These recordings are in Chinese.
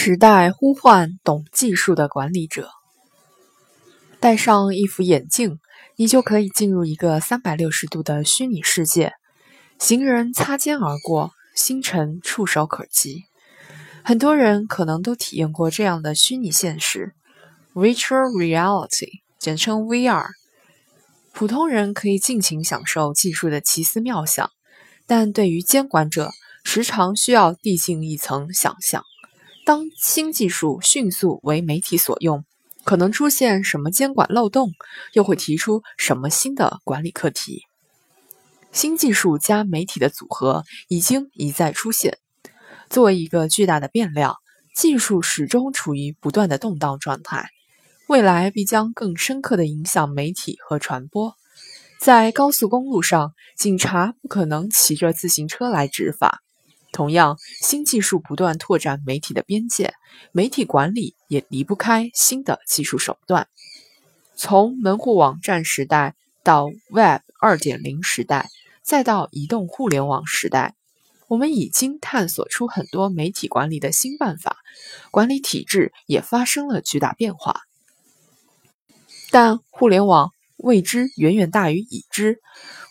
时代呼唤懂技术的管理者。戴上一副眼镜，你就可以进入一个三百六十度的虚拟世界，行人擦肩而过，星辰触手可及。很多人可能都体验过这样的虚拟现实 （Virtual Reality，简称 VR）。普通人可以尽情享受技术的奇思妙想，但对于监管者，时常需要递进一层想象。当新技术迅速为媒体所用，可能出现什么监管漏洞，又会提出什么新的管理课题？新技术加媒体的组合已经一再出现。作为一个巨大的变量，技术始终处于不断的动荡状态，未来必将更深刻的影响媒体和传播。在高速公路上，警察不可能骑着自行车来执法。同样，新技术不断拓展媒体的边界，媒体管理也离不开新的技术手段。从门户网站时代到 Web 2.0时代，再到移动互联网时代，我们已经探索出很多媒体管理的新办法，管理体制也发生了巨大变化。但互联网未知远远大于已知。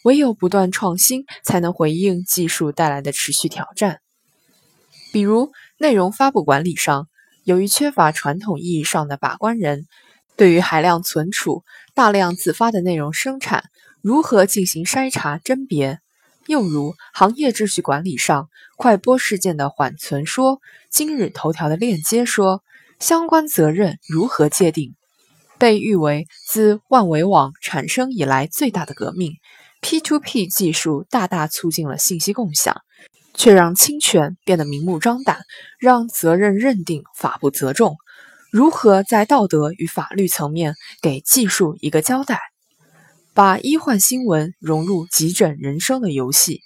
唯有不断创新，才能回应技术带来的持续挑战。比如，内容发布管理上，由于缺乏传统意义上的把关人，对于海量存储、大量自发的内容生产，如何进行筛查甄别？又如，行业秩序管理上，快播事件的缓存说，今日头条的链接说，相关责任如何界定？被誉为自万维网产生以来最大的革命。P2P 技术大大促进了信息共享，却让侵权变得明目张胆，让责任认定法不责众。如何在道德与法律层面给技术一个交代？把医患新闻融入急诊人生的游戏，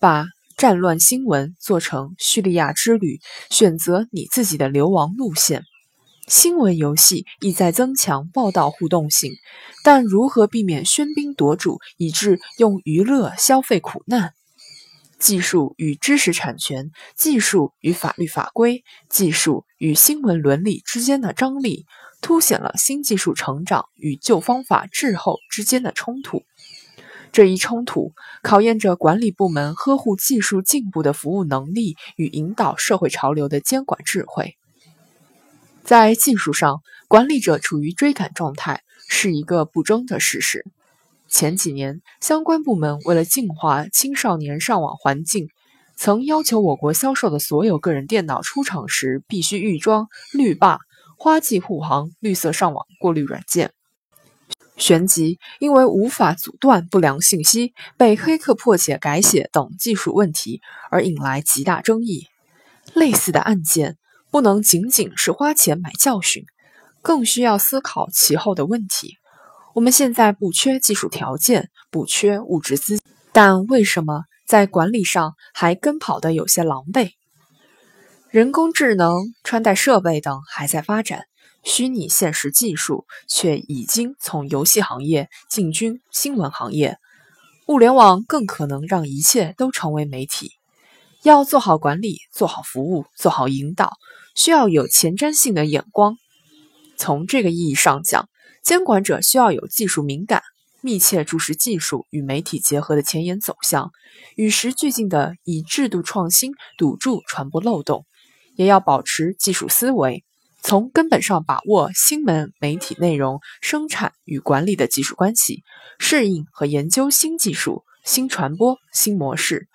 把战乱新闻做成叙利亚之旅，选择你自己的流亡路线。新闻游戏意在增强报道互动性，但如何避免喧宾夺主，以致用娱乐消费苦难？技术与知识产权、技术与法律法规、技术与新闻伦理之间的张力，凸显了新技术成长与旧方法滞后之间的冲突。这一冲突考验着管理部门呵护技术进步的服务能力与引导社会潮流的监管智慧。在技术上，管理者处于追赶状态是一个不争的事实。前几年，相关部门为了净化青少年上网环境，曾要求我国销售的所有个人电脑出厂时必须预装绿霸、花季护航绿色上网过滤软件。旋即，因为无法阻断不良信息被黑客破解改写等技术问题而引来极大争议。类似的案件。不能仅仅是花钱买教训，更需要思考其后的问题。我们现在不缺技术条件，不缺物质资，但为什么在管理上还跟跑的有些狼狈？人工智能、穿戴设备等还在发展，虚拟现实技术却已经从游戏行业进军新闻行业。物联网更可能让一切都成为媒体。要做好管理，做好服务，做好引导，需要有前瞻性的眼光。从这个意义上讲，监管者需要有技术敏感，密切注视技术与媒体结合的前沿走向，与时俱进的以制度创新堵住传播漏洞，也要保持技术思维，从根本上把握新闻媒体内容生产与管理的技术关系，适应和研究新技术、新传播、新模式。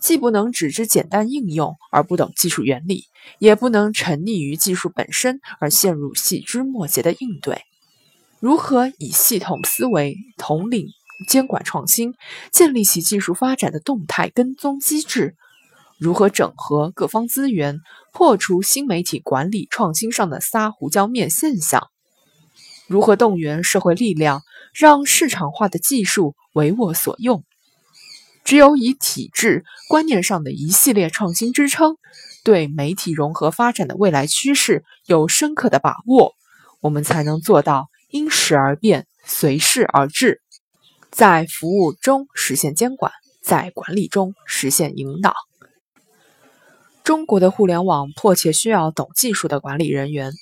既不能只知简单应用而不懂技术原理，也不能沉溺于技术本身而陷入细枝末节的应对。如何以系统思维统领监管创新，建立起技术发展的动态跟踪机制？如何整合各方资源，破除新媒体管理创新上的撒胡椒面现象？如何动员社会力量，让市场化的技术为我所用？只有以体制观念上的一系列创新支撑，对媒体融合发展的未来趋势有深刻的把握，我们才能做到因时而变、随势而治，在服务中实现监管，在管理中实现引导。中国的互联网迫切需要懂技术的管理人员。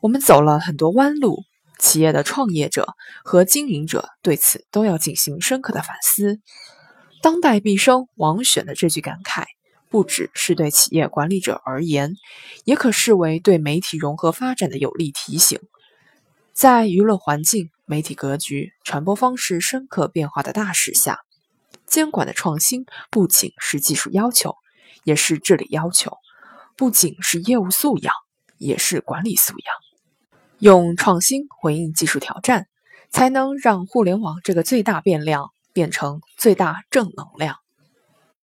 我们走了很多弯路，企业的创业者和经营者对此都要进行深刻的反思。当代毕生王选的这句感慨，不只是对企业管理者而言，也可视为对媒体融合发展的有力提醒。在舆论环境、媒体格局、传播方式深刻变化的大势下，监管的创新不仅是技术要求，也是治理要求；不仅是业务素养，也是管理素养。用创新回应技术挑战，才能让互联网这个最大变量变成最大正能量。